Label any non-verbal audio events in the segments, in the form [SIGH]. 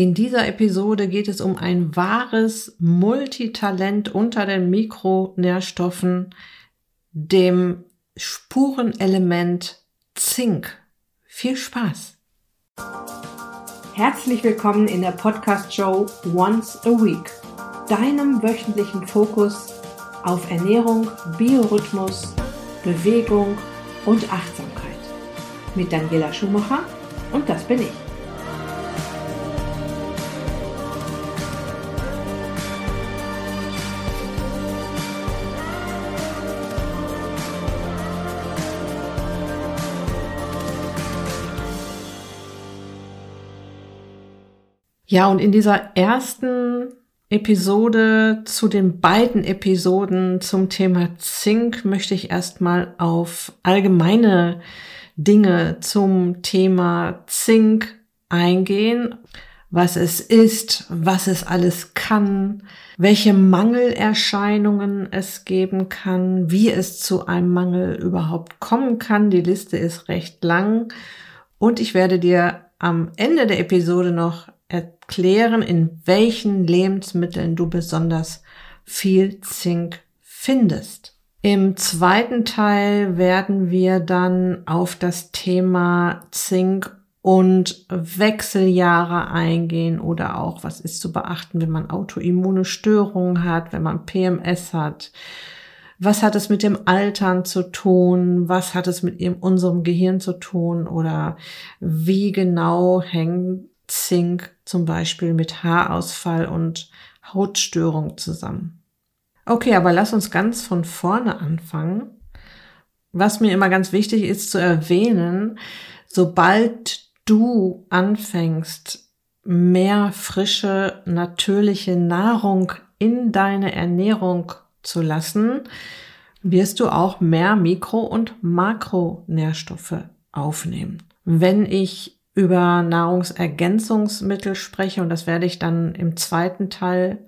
In dieser Episode geht es um ein wahres Multitalent unter den Mikronährstoffen, dem Spurenelement Zink. Viel Spaß! Herzlich willkommen in der Podcast-Show Once a Week, deinem wöchentlichen Fokus auf Ernährung, Biorhythmus, Bewegung und Achtsamkeit. Mit Daniela Schumacher und das bin ich. Ja, und in dieser ersten Episode zu den beiden Episoden zum Thema Zink möchte ich erstmal auf allgemeine Dinge zum Thema Zink eingehen. Was es ist, was es alles kann, welche Mangelerscheinungen es geben kann, wie es zu einem Mangel überhaupt kommen kann. Die Liste ist recht lang und ich werde dir am Ende der Episode noch erklären, in welchen Lebensmitteln du besonders viel Zink findest. Im zweiten Teil werden wir dann auf das Thema Zink und Wechseljahre eingehen oder auch, was ist zu beachten, wenn man autoimmune Störungen hat, wenn man PMS hat. Was hat es mit dem Altern zu tun? Was hat es mit unserem Gehirn zu tun? Oder wie genau hängt Zink zum Beispiel mit Haarausfall und Hautstörung zusammen. Okay, aber lass uns ganz von vorne anfangen. Was mir immer ganz wichtig ist zu erwähnen, sobald du anfängst, mehr frische, natürliche Nahrung in deine Ernährung zu lassen, wirst du auch mehr Mikro- und Makronährstoffe aufnehmen. Wenn ich über Nahrungsergänzungsmittel spreche, und das werde ich dann im zweiten Teil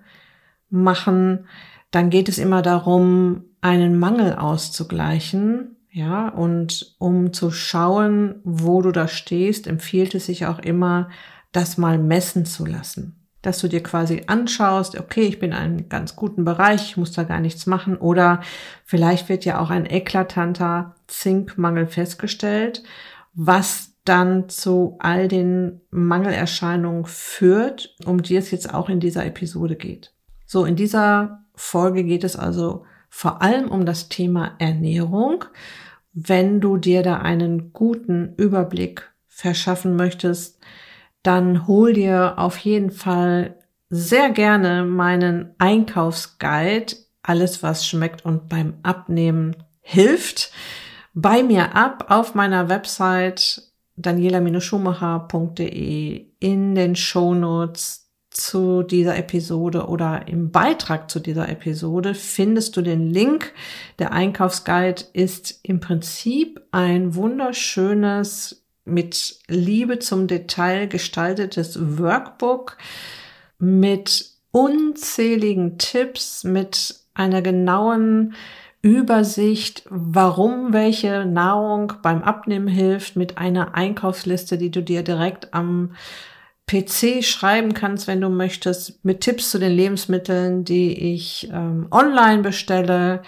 machen, dann geht es immer darum, einen Mangel auszugleichen. Ja, und um zu schauen, wo du da stehst, empfiehlt es sich auch immer, das mal messen zu lassen. Dass du dir quasi anschaust, okay, ich bin in einem ganz guten Bereich, ich muss da gar nichts machen. Oder vielleicht wird ja auch ein eklatanter Zinkmangel festgestellt, was dann zu all den Mangelerscheinungen führt, um die es jetzt auch in dieser Episode geht. So, in dieser Folge geht es also vor allem um das Thema Ernährung. Wenn du dir da einen guten Überblick verschaffen möchtest, dann hol dir auf jeden Fall sehr gerne meinen Einkaufsguide, alles was schmeckt und beim Abnehmen hilft, bei mir ab auf meiner Website daniela-schumacher.de in den Shownotes zu dieser Episode oder im Beitrag zu dieser Episode findest du den Link. Der Einkaufsguide ist im Prinzip ein wunderschönes, mit Liebe zum Detail gestaltetes Workbook mit unzähligen Tipps, mit einer genauen Übersicht, warum welche Nahrung beim Abnehmen hilft, mit einer Einkaufsliste, die du dir direkt am PC schreiben kannst, wenn du möchtest, mit Tipps zu den Lebensmitteln, die ich ähm, online bestelle.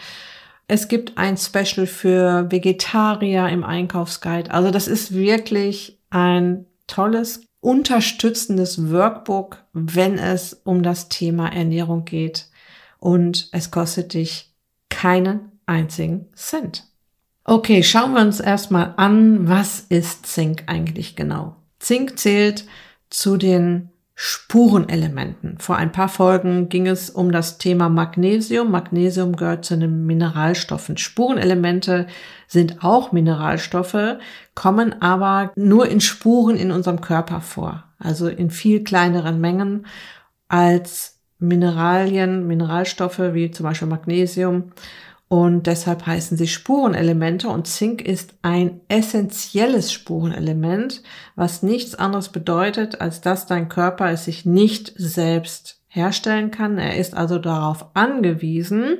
Es gibt ein Special für Vegetarier im Einkaufsguide. Also das ist wirklich ein tolles, unterstützendes Workbook, wenn es um das Thema Ernährung geht. Und es kostet dich keinen einzigen Cent. Okay, schauen wir uns erstmal an, was ist Zink eigentlich genau? Zink zählt zu den Spurenelementen. Vor ein paar Folgen ging es um das Thema Magnesium. Magnesium gehört zu den Mineralstoffen. Spurenelemente sind auch Mineralstoffe, kommen aber nur in Spuren in unserem Körper vor. Also in viel kleineren Mengen als Mineralien, Mineralstoffe wie zum Beispiel Magnesium und deshalb heißen sie Spurenelemente und Zink ist ein essentielles Spurenelement, was nichts anderes bedeutet, als dass dein Körper es sich nicht selbst herstellen kann. Er ist also darauf angewiesen,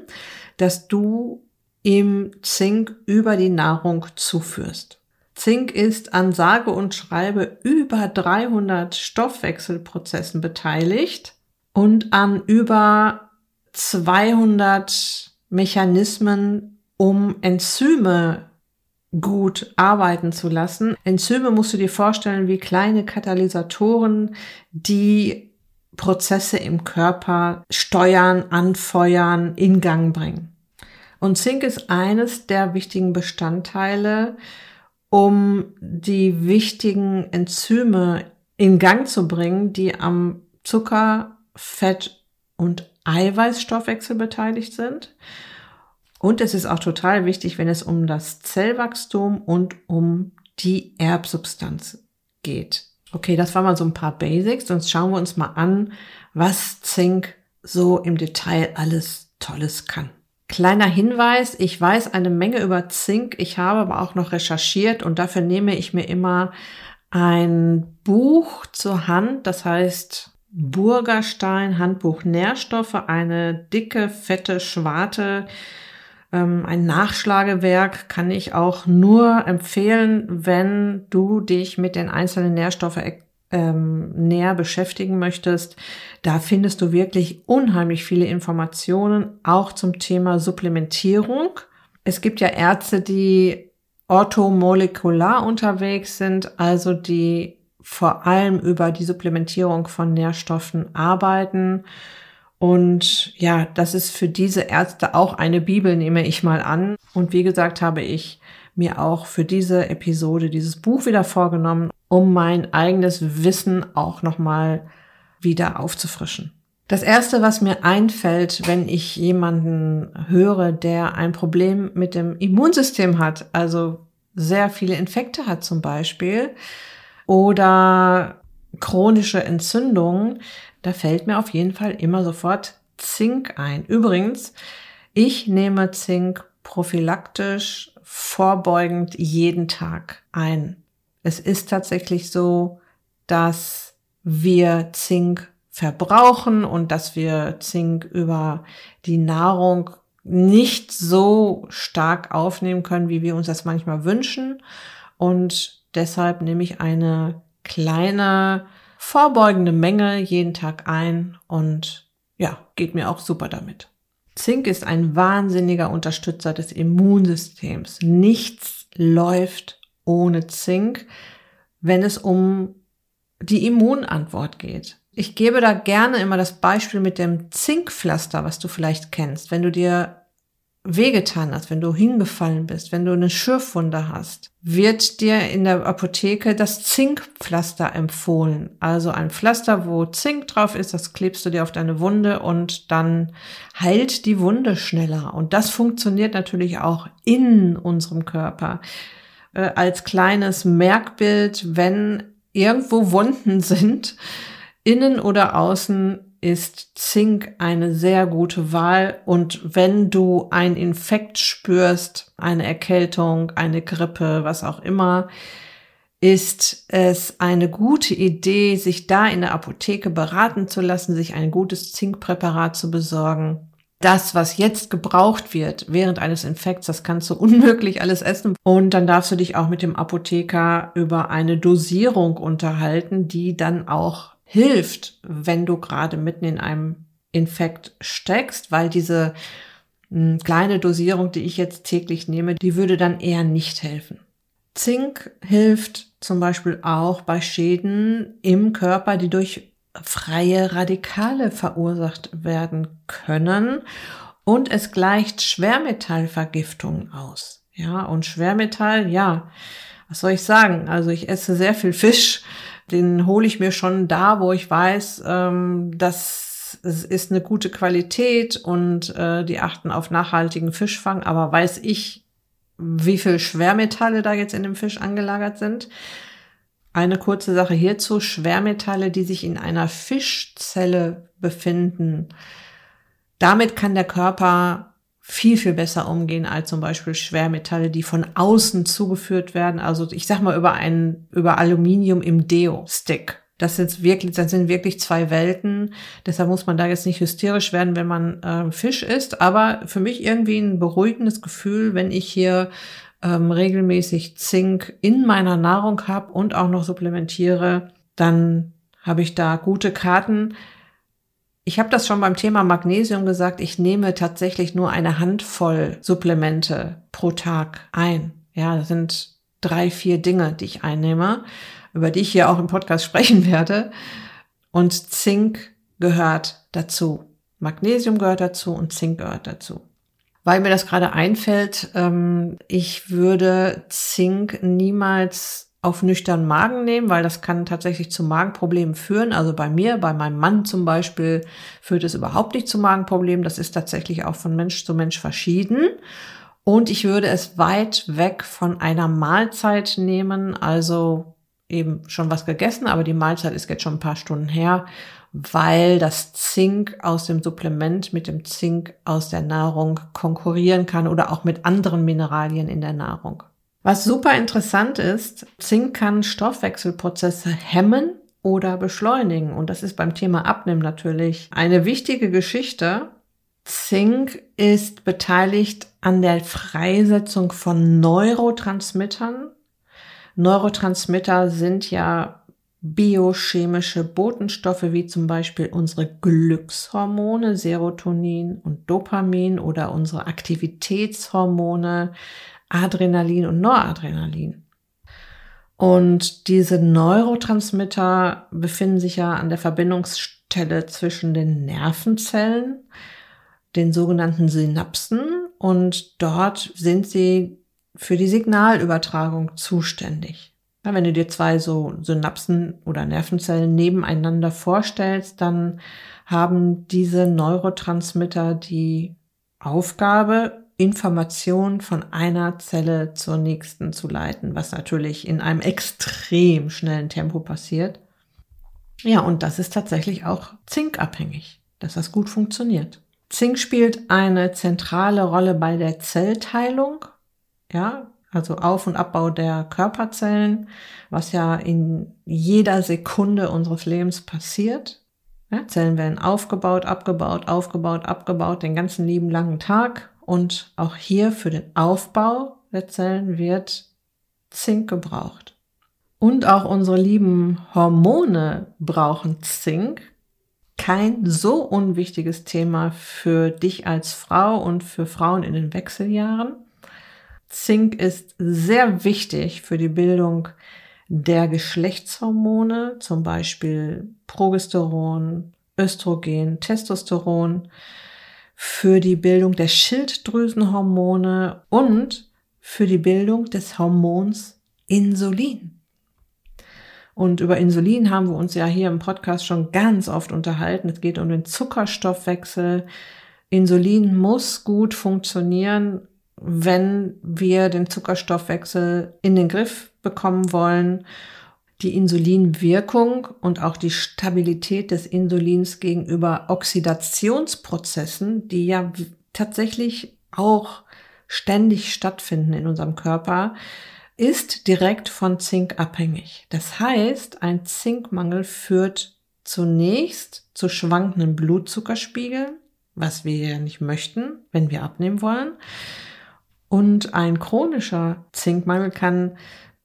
dass du ihm Zink über die Nahrung zuführst. Zink ist an sage und schreibe über 300 Stoffwechselprozessen beteiligt und an über 200 Mechanismen, um Enzyme gut arbeiten zu lassen. Enzyme musst du dir vorstellen wie kleine Katalysatoren, die Prozesse im Körper steuern, anfeuern, in Gang bringen. Und Zink ist eines der wichtigen Bestandteile, um die wichtigen Enzyme in Gang zu bringen, die am Zucker, Fett und Eiweißstoffwechsel beteiligt sind. Und es ist auch total wichtig, wenn es um das Zellwachstum und um die Erbsubstanz geht. Okay, das waren mal so ein paar Basics. Sonst schauen wir uns mal an, was Zink so im Detail alles Tolles kann. Kleiner Hinweis, ich weiß eine Menge über Zink, ich habe aber auch noch recherchiert und dafür nehme ich mir immer ein Buch zur Hand, das heißt Burgerstein Handbuch Nährstoffe, eine dicke, fette Schwarte, ähm, ein Nachschlagewerk kann ich auch nur empfehlen, wenn du dich mit den einzelnen Nährstoffen ähm, näher beschäftigen möchtest. Da findest du wirklich unheimlich viele Informationen, auch zum Thema Supplementierung. Es gibt ja Ärzte, die orthomolekular unterwegs sind, also die vor allem über die Supplementierung von Nährstoffen arbeiten. Und ja, das ist für diese Ärzte auch eine Bibel, nehme ich mal an. Und wie gesagt, habe ich mir auch für diese Episode dieses Buch wieder vorgenommen, um mein eigenes Wissen auch nochmal wieder aufzufrischen. Das erste, was mir einfällt, wenn ich jemanden höre, der ein Problem mit dem Immunsystem hat, also sehr viele Infekte hat zum Beispiel, oder chronische Entzündungen, da fällt mir auf jeden Fall immer sofort Zink ein. Übrigens, ich nehme Zink prophylaktisch vorbeugend jeden Tag ein. Es ist tatsächlich so, dass wir Zink verbrauchen und dass wir Zink über die Nahrung nicht so stark aufnehmen können, wie wir uns das manchmal wünschen. Und deshalb nehme ich eine kleine vorbeugende Menge jeden Tag ein und ja, geht mir auch super damit. Zink ist ein wahnsinniger Unterstützer des Immunsystems. Nichts läuft ohne Zink, wenn es um die Immunantwort geht. Ich gebe da gerne immer das Beispiel mit dem Zinkpflaster, was du vielleicht kennst. Wenn du dir wehgetan hast, wenn du hingefallen bist, wenn du eine Schürfwunde hast, wird dir in der Apotheke das Zinkpflaster empfohlen. Also ein Pflaster, wo Zink drauf ist, das klebst du dir auf deine Wunde und dann heilt die Wunde schneller. Und das funktioniert natürlich auch in unserem Körper. Äh, als kleines Merkbild, wenn irgendwo Wunden [LAUGHS] sind, innen oder außen, ist Zink eine sehr gute Wahl. Und wenn du einen Infekt spürst, eine Erkältung, eine Grippe, was auch immer, ist es eine gute Idee, sich da in der Apotheke beraten zu lassen, sich ein gutes Zinkpräparat zu besorgen. Das, was jetzt gebraucht wird während eines Infekts, das kannst du [LAUGHS] unmöglich alles essen. Und dann darfst du dich auch mit dem Apotheker über eine Dosierung unterhalten, die dann auch hilft, wenn du gerade mitten in einem Infekt steckst, weil diese hm, kleine Dosierung, die ich jetzt täglich nehme, die würde dann eher nicht helfen. Zink hilft zum Beispiel auch bei Schäden im Körper, die durch freie Radikale verursacht werden können und es gleicht Schwermetallvergiftungen aus. Ja, und Schwermetall, ja, was soll ich sagen? Also ich esse sehr viel Fisch, den hole ich mir schon da, wo ich weiß, ähm, dass es ist eine gute Qualität und äh, die achten auf nachhaltigen Fischfang, aber weiß ich, wie viel Schwermetalle da jetzt in dem Fisch angelagert sind? Eine kurze Sache hierzu. Schwermetalle, die sich in einer Fischzelle befinden. Damit kann der Körper viel, viel besser umgehen als zum Beispiel Schwermetalle, die von außen zugeführt werden. Also ich sag mal über ein, über Aluminium im Deo-Stick. Das sind wirklich, das sind wirklich zwei Welten. Deshalb muss man da jetzt nicht hysterisch werden, wenn man äh, Fisch isst. Aber für mich irgendwie ein beruhigendes Gefühl, wenn ich hier ähm, regelmäßig Zink in meiner Nahrung habe und auch noch supplementiere, dann habe ich da gute Karten. Ich habe das schon beim Thema Magnesium gesagt, ich nehme tatsächlich nur eine Handvoll Supplemente pro Tag ein. Ja, das sind drei, vier Dinge, die ich einnehme, über die ich hier auch im Podcast [LAUGHS] sprechen werde. Und Zink gehört dazu. Magnesium gehört dazu und Zink gehört dazu. Weil mir das gerade einfällt, ähm, ich würde Zink niemals auf nüchternen Magen nehmen, weil das kann tatsächlich zu Magenproblemen führen. Also bei mir, bei meinem Mann zum Beispiel, führt es überhaupt nicht zu Magenproblemen. Das ist tatsächlich auch von Mensch zu Mensch verschieden. Und ich würde es weit weg von einer Mahlzeit nehmen, also eben schon was gegessen, aber die Mahlzeit ist jetzt schon ein paar Stunden her, weil das Zink aus dem Supplement mit dem Zink aus der Nahrung konkurrieren kann oder auch mit anderen Mineralien in der Nahrung. Was super interessant ist, Zink kann Stoffwechselprozesse hemmen oder beschleunigen. Und das ist beim Thema Abnehmen natürlich eine wichtige Geschichte. Zink ist beteiligt an der Freisetzung von Neurotransmittern. Neurotransmitter sind ja biochemische Botenstoffe wie zum Beispiel unsere Glückshormone, Serotonin und Dopamin oder unsere Aktivitätshormone, Adrenalin und Noradrenalin. Und diese Neurotransmitter befinden sich ja an der Verbindungsstelle zwischen den Nervenzellen, den sogenannten Synapsen, und dort sind sie für die Signalübertragung zuständig. wenn du dir zwei so Synapsen oder Nervenzellen nebeneinander vorstellst, dann haben diese Neurotransmitter die Aufgabe, Information von einer Zelle zur nächsten zu leiten, was natürlich in einem extrem schnellen Tempo passiert. Ja, und das ist tatsächlich auch zinkabhängig, dass das gut funktioniert. Zink spielt eine zentrale Rolle bei der Zellteilung, ja, also Auf- und Abbau der Körperzellen, was ja in jeder Sekunde unseres Lebens passiert. Ja, Zellen werden aufgebaut, abgebaut, aufgebaut, abgebaut, den ganzen lieben langen Tag. Und auch hier für den Aufbau der Zellen wird Zink gebraucht. Und auch unsere lieben Hormone brauchen Zink. Kein so unwichtiges Thema für dich als Frau und für Frauen in den Wechseljahren. Zink ist sehr wichtig für die Bildung der Geschlechtshormone, zum Beispiel Progesteron, Östrogen, Testosteron für die Bildung der Schilddrüsenhormone und für die Bildung des Hormons Insulin. Und über Insulin haben wir uns ja hier im Podcast schon ganz oft unterhalten. Es geht um den Zuckerstoffwechsel. Insulin muss gut funktionieren, wenn wir den Zuckerstoffwechsel in den Griff bekommen wollen die Insulinwirkung und auch die Stabilität des Insulins gegenüber Oxidationsprozessen, die ja tatsächlich auch ständig stattfinden in unserem Körper, ist direkt von Zink abhängig. Das heißt, ein Zinkmangel führt zunächst zu schwankenden Blutzuckerspiegeln, was wir ja nicht möchten, wenn wir abnehmen wollen. Und ein chronischer Zinkmangel kann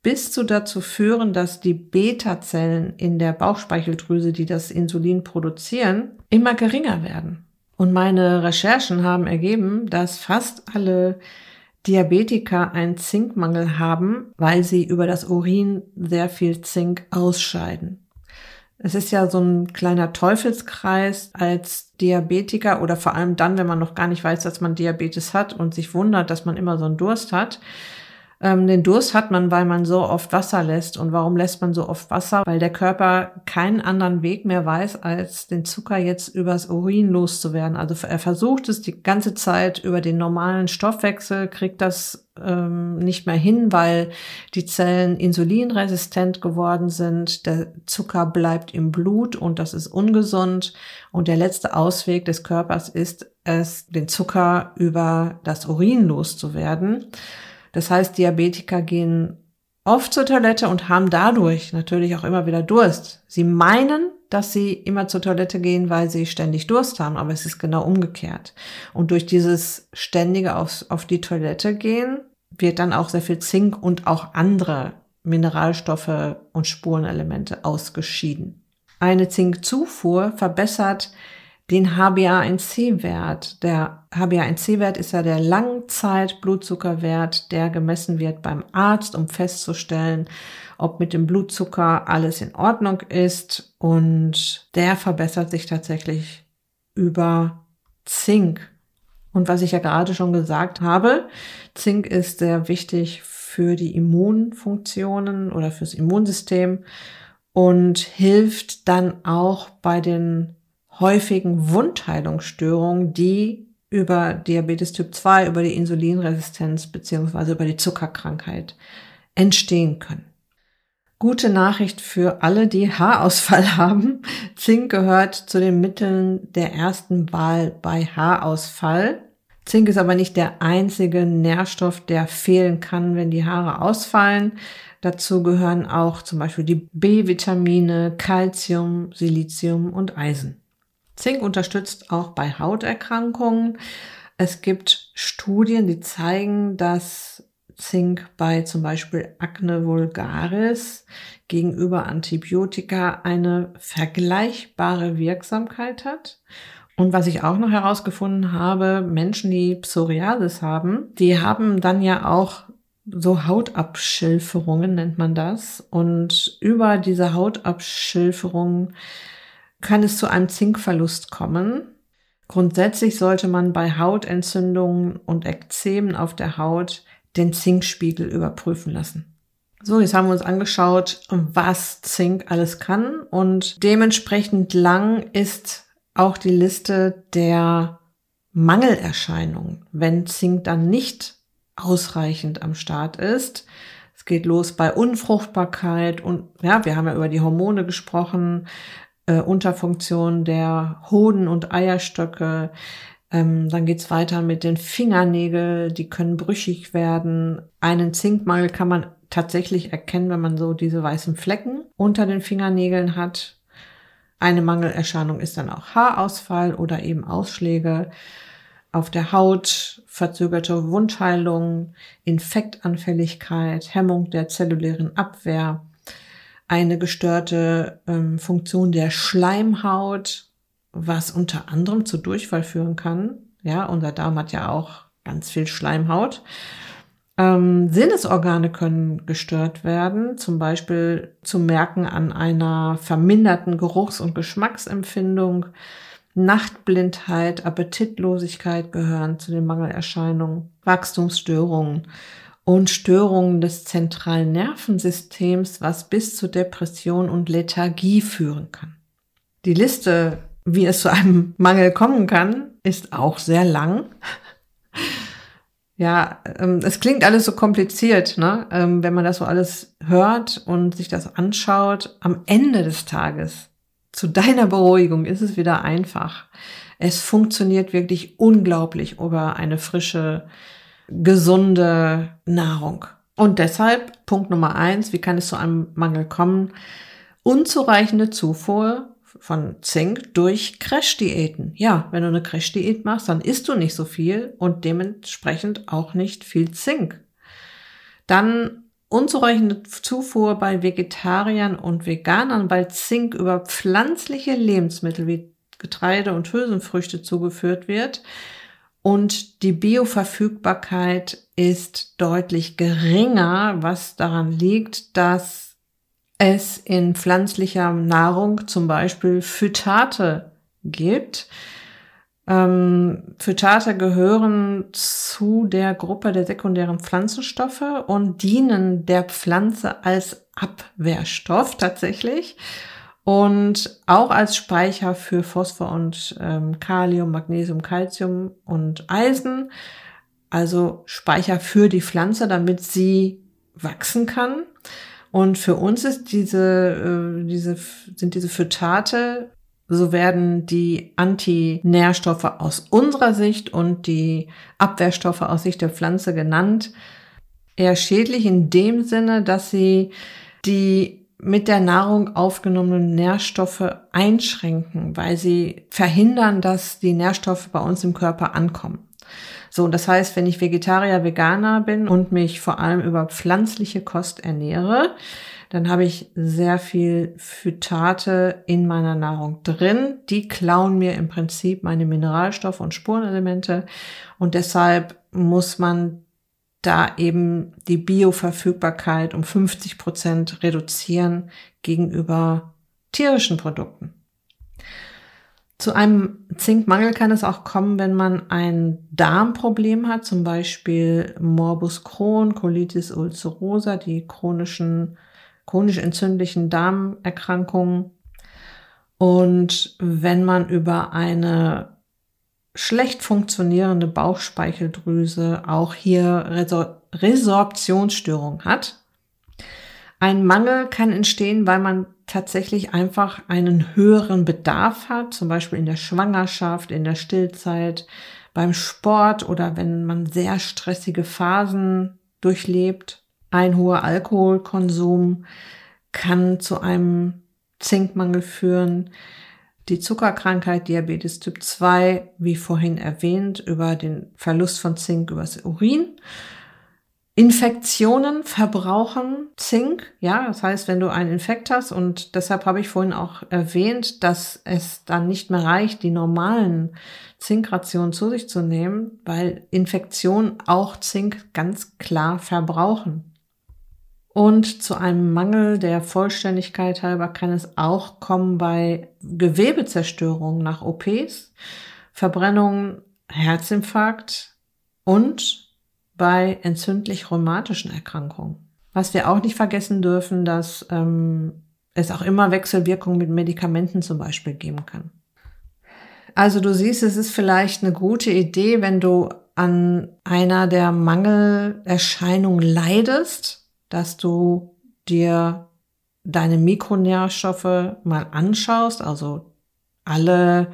bis zu dazu führen, dass die Beta-Zellen in der Bauchspeicheldrüse, die das Insulin produzieren, immer geringer werden. Und meine Recherchen haben ergeben, dass fast alle Diabetiker einen Zinkmangel haben, weil sie über das Urin sehr viel Zink ausscheiden. Es ist ja so ein kleiner Teufelskreis als Diabetiker oder vor allem dann, wenn man noch gar nicht weiß, dass man Diabetes hat und sich wundert, dass man immer so einen Durst hat ähm, den Durst hat man, weil man so oft Wasser lässt. Und warum lässt man so oft Wasser? Weil der Körper keinen anderen Weg mehr weiß, als den Zucker jetzt übers Urin loszuwerden. Also er versucht es die ganze Zeit über den normalen Stoffwechsel, kriegt das ähm, nicht mehr hin, weil die Zellen insulinresistent geworden sind. Der Zucker bleibt im Blut und das ist ungesund. Und der letzte Ausweg des Körpers ist es, den Zucker über das Urin loszuwerden. Das heißt, Diabetiker gehen oft zur Toilette und haben dadurch natürlich auch immer wieder Durst. Sie meinen, dass sie immer zur Toilette gehen, weil sie ständig Durst haben, aber es ist genau umgekehrt. Und durch dieses ständige auf, auf die Toilette gehen wird dann auch sehr viel Zink und auch andere Mineralstoffe und Spurenelemente ausgeschieden. Eine Zinkzufuhr verbessert den HbA1c-Wert. Der HbA1c-Wert ist ja der Langzeit-Blutzuckerwert, der gemessen wird beim Arzt, um festzustellen, ob mit dem Blutzucker alles in Ordnung ist. Und der verbessert sich tatsächlich über Zink. Und was ich ja gerade schon gesagt habe, Zink ist sehr wichtig für die Immunfunktionen oder fürs Immunsystem und hilft dann auch bei den häufigen Wundheilungsstörungen, die über Diabetes Typ 2, über die Insulinresistenz beziehungsweise über die Zuckerkrankheit entstehen können. Gute Nachricht für alle, die Haarausfall [LAUGHS] haben. Zink gehört zu den Mitteln der ersten Wahl bei Haarausfall. Zink ist aber nicht der einzige Nährstoff, der fehlen kann, wenn die Haare ausfallen. Dazu gehören auch zum Beispiel die B-Vitamine, Calcium, Silizium und Eisen. Zink unterstützt auch bei Hauterkrankungen. Es gibt Studien, die zeigen, dass Zink bei zum Beispiel Acne vulgaris gegenüber Antibiotika eine vergleichbare Wirksamkeit hat. Und was ich auch noch herausgefunden habe, Menschen, die Psoriasis haben, die haben dann ja auch so Hautabschilferungen nennt man das. Und über diese Hautabschilferungen kann es zu einem Zinkverlust kommen. Grundsätzlich sollte man bei Hautentzündungen und Ekzemen auf der Haut den Zinkspiegel überprüfen lassen. So, jetzt haben wir uns angeschaut, was Zink alles kann und dementsprechend lang ist auch die Liste der Mangelerscheinungen, wenn Zink dann nicht ausreichend am Start ist. Es geht los bei Unfruchtbarkeit und ja, wir haben ja über die Hormone gesprochen, äh, Unterfunktion der Hoden und Eierstöcke. Ähm, dann geht's weiter mit den Fingernägeln, die können brüchig werden. Einen Zinkmangel kann man tatsächlich erkennen, wenn man so diese weißen Flecken unter den Fingernägeln hat. Eine Mangelerscheinung ist dann auch Haarausfall oder eben Ausschläge auf der Haut, verzögerte Wundheilung, Infektanfälligkeit, Hemmung der zellulären Abwehr, eine gestörte ähm, Funktion der Schleimhaut, was unter anderem zu Durchfall führen kann. Ja, unser Darm hat ja auch ganz viel Schleimhaut. Ähm, Sinnesorgane können gestört werden, zum Beispiel zu merken an einer verminderten Geruchs- und Geschmacksempfindung. Nachtblindheit, Appetitlosigkeit gehören zu den Mangelerscheinungen, Wachstumsstörungen und Störungen des zentralen Nervensystems, was bis zu Depression und Lethargie führen kann. Die Liste, wie es zu einem [LAUGHS] Mangel kommen kann, ist auch sehr lang. Ja, ähm, es klingt alles so kompliziert, ne? Ähm, wenn man das so alles hört und sich das anschaut. Am Ende des Tages, zu deiner Beruhigung, ist es wieder einfach. Es funktioniert wirklich unglaublich über eine frische, gesunde Nahrung. Und deshalb Punkt Nummer eins, wie kann es zu einem Mangel kommen? Unzureichende Zufuhr von Zink durch Crash-Diäten. Ja, wenn du eine Crash-Diät machst, dann isst du nicht so viel und dementsprechend auch nicht viel Zink. Dann unzureichende Zufuhr bei Vegetariern und Veganern, weil Zink über pflanzliche Lebensmittel wie Getreide und Hülsenfrüchte zugeführt wird und die Bioverfügbarkeit ist deutlich geringer, was daran liegt, dass es in pflanzlicher Nahrung zum Beispiel Phytate gibt. Ähm, Phytate gehören zu der Gruppe der sekundären Pflanzenstoffe und dienen der Pflanze als Abwehrstoff tatsächlich und auch als Speicher für Phosphor und ähm, Kalium, Magnesium, Calcium und Eisen. Also Speicher für die Pflanze, damit sie wachsen kann. Und für uns ist diese, äh, diese, sind diese Phytate, so werden die Antinährstoffe aus unserer Sicht und die Abwehrstoffe aus Sicht der Pflanze genannt, eher schädlich in dem Sinne, dass sie die mit der Nahrung aufgenommenen Nährstoffe einschränken, weil sie verhindern, dass die Nährstoffe bei uns im Körper ankommen. So, das heißt, wenn ich Vegetarier, Veganer bin und mich vor allem über pflanzliche Kost ernähre, dann habe ich sehr viel Phytate in meiner Nahrung drin. Die klauen mir im Prinzip meine Mineralstoffe und Spurenelemente und deshalb muss man da eben die Bioverfügbarkeit um 50 Prozent reduzieren gegenüber tierischen Produkten. Zu einem Zinkmangel kann es auch kommen, wenn man ein Darmproblem hat, zum Beispiel Morbus Crohn, Colitis ulcerosa, die chronischen, chronisch entzündlichen Darmerkrankungen. Und wenn man über eine schlecht funktionierende Bauchspeicheldrüse auch hier Resor Resorptionsstörung hat. Ein Mangel kann entstehen, weil man tatsächlich einfach einen höheren Bedarf hat, zum Beispiel in der Schwangerschaft, in der Stillzeit, beim Sport oder wenn man sehr stressige Phasen durchlebt. Ein hoher Alkoholkonsum kann zu einem Zinkmangel führen die Zuckerkrankheit Diabetes Typ 2, wie vorhin erwähnt, über den Verlust von Zink übers Urin. Infektionen verbrauchen Zink, ja, das heißt, wenn du einen Infekt hast und deshalb habe ich vorhin auch erwähnt, dass es dann nicht mehr reicht, die normalen Zinkrationen zu sich zu nehmen, weil Infektionen auch Zink ganz klar verbrauchen. Und zu einem Mangel der Vollständigkeit halber kann es auch kommen bei Gewebezerstörungen nach OPs, Verbrennungen, Herzinfarkt und bei entzündlich-rheumatischen Erkrankungen. Was wir auch nicht vergessen dürfen, dass ähm, es auch immer Wechselwirkungen mit Medikamenten zum Beispiel geben kann. Also du siehst, es ist vielleicht eine gute Idee, wenn du an einer der Mangelerscheinungen leidest, dass du dir deine Mikronährstoffe mal anschaust, also alle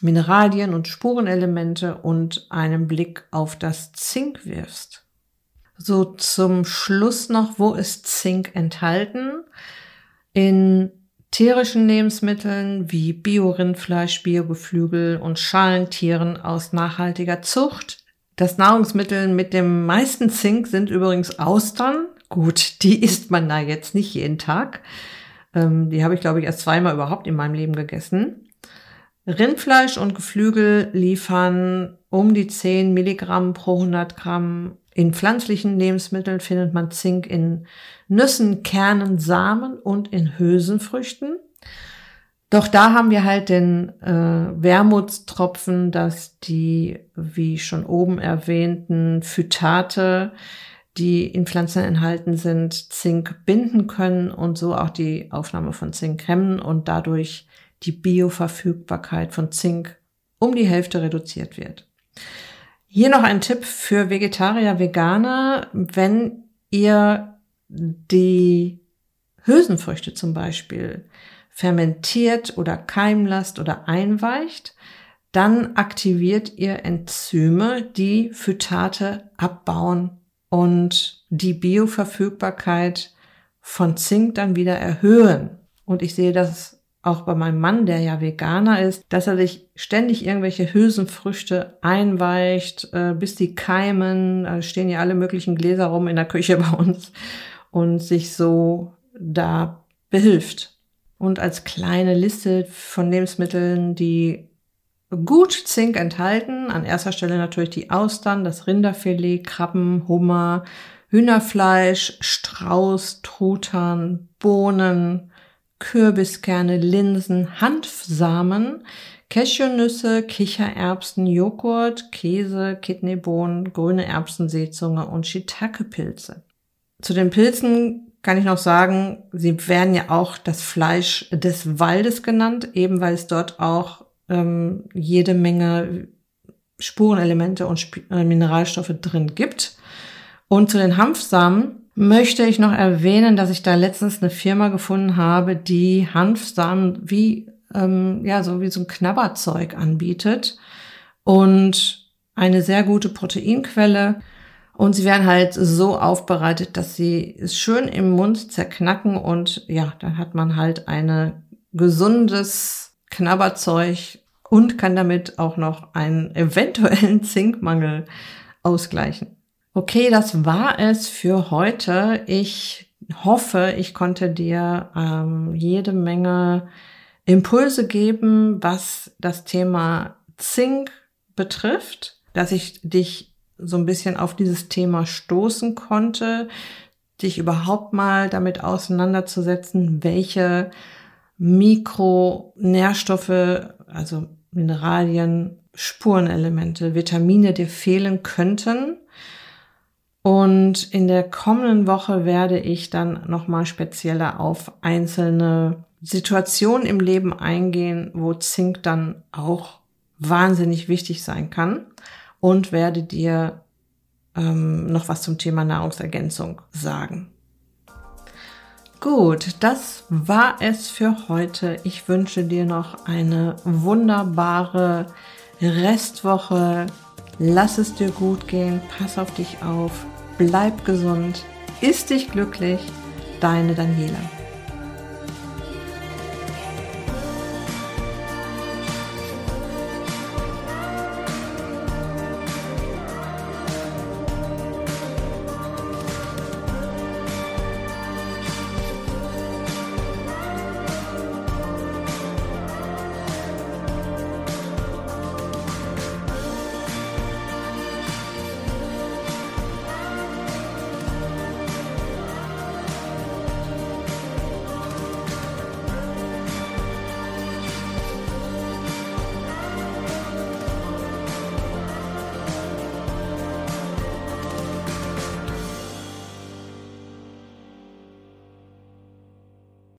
Mineralien und Spurenelemente und einen Blick auf das Zink wirfst. So zum Schluss noch, wo ist Zink enthalten? In tierischen Lebensmitteln wie Biorindfleisch, Biogeflügel und Schalentieren aus nachhaltiger Zucht. Das Nahrungsmittel mit dem meisten Zink sind übrigens Austern, Gut, die isst man da jetzt nicht jeden Tag. Ähm, die habe ich, glaube ich, erst zweimal überhaupt in meinem Leben gegessen. Rindfleisch und Geflügel liefern um die 10 Milligramm pro 100 Gramm. In pflanzlichen Lebensmitteln findet man Zink in Nüssen, Kernen, Samen und in Hülsenfrüchten. Doch da haben wir halt den äh, Wermutstropfen, dass die, wie schon oben erwähnten, Phytate die in Pflanzen enthalten sind, Zink binden können und so auch die Aufnahme von Zink hemmen und dadurch die Bioverfügbarkeit von Zink um die Hälfte reduziert wird. Hier noch ein Tipp für Vegetarier, Veganer. Wenn ihr die Hülsenfrüchte zum Beispiel fermentiert oder keimen lasst oder einweicht, dann aktiviert ihr Enzyme, die Phytate abbauen und die Bioverfügbarkeit von Zink dann wieder erhöhen. Und ich sehe das auch bei meinem Mann, der ja Veganer ist, dass er sich ständig irgendwelche Hülsenfrüchte einweicht, äh, bis die keimen. Da stehen ja alle möglichen Gläser rum in der Küche [LAUGHS] bei uns und sich so da behilft. Und als kleine Liste von Lebensmitteln, die gut Zink enthalten. An erster Stelle natürlich die Austern, das Rinderfilet, Krabben, Hummer, Hühnerfleisch, Strauß, Truthahn, Bohnen, Kürbiskerne, Linsen, Hanfsamen, Cashewnüsse, Kichererbsen, Joghurt, Käse, Kidneybohnen, grüne Erbsenseezunge und Shiitake-Pilze. Zu den Pilzen kann ich noch sagen, sie werden ja auch das Fleisch des Waldes genannt, eben weil es dort auch ähm, jede Menge Spurenelemente und Sp äh, Mineralstoffe drin gibt. Und zu den Hanfsamen möchte ich noch erwähnen, dass ich da letztens eine Firma gefunden habe, die Hanfsamen wie ähm, ja so wie so ein Knabberzeug anbietet und eine sehr gute Proteinquelle. Und sie werden halt so aufbereitet, dass sie es schön im Mund zerknacken und ja, dann hat man halt eine gesundes Knabberzeug und kann damit auch noch einen eventuellen [LAUGHS] Zinkmangel ausgleichen. Okay, das war es für heute. Ich hoffe, ich konnte dir ähm, jede Menge Impulse geben, was das Thema Zink betrifft, dass ich dich so ein bisschen auf dieses Thema stoßen konnte, dich überhaupt mal damit auseinanderzusetzen, welche Mikronährstoffe, also Mineralien, Spurenelemente, Vitamine dir fehlen könnten. Und in der kommenden Woche werde ich dann nochmal spezieller auf einzelne Situationen im Leben eingehen, wo Zink dann auch wahnsinnig wichtig sein kann und werde dir ähm, noch was zum Thema Nahrungsergänzung sagen. Gut, das war es für heute. Ich wünsche dir noch eine wunderbare Restwoche. Lass es dir gut gehen, pass auf dich auf, bleib gesund, ist dich glücklich, deine Daniela.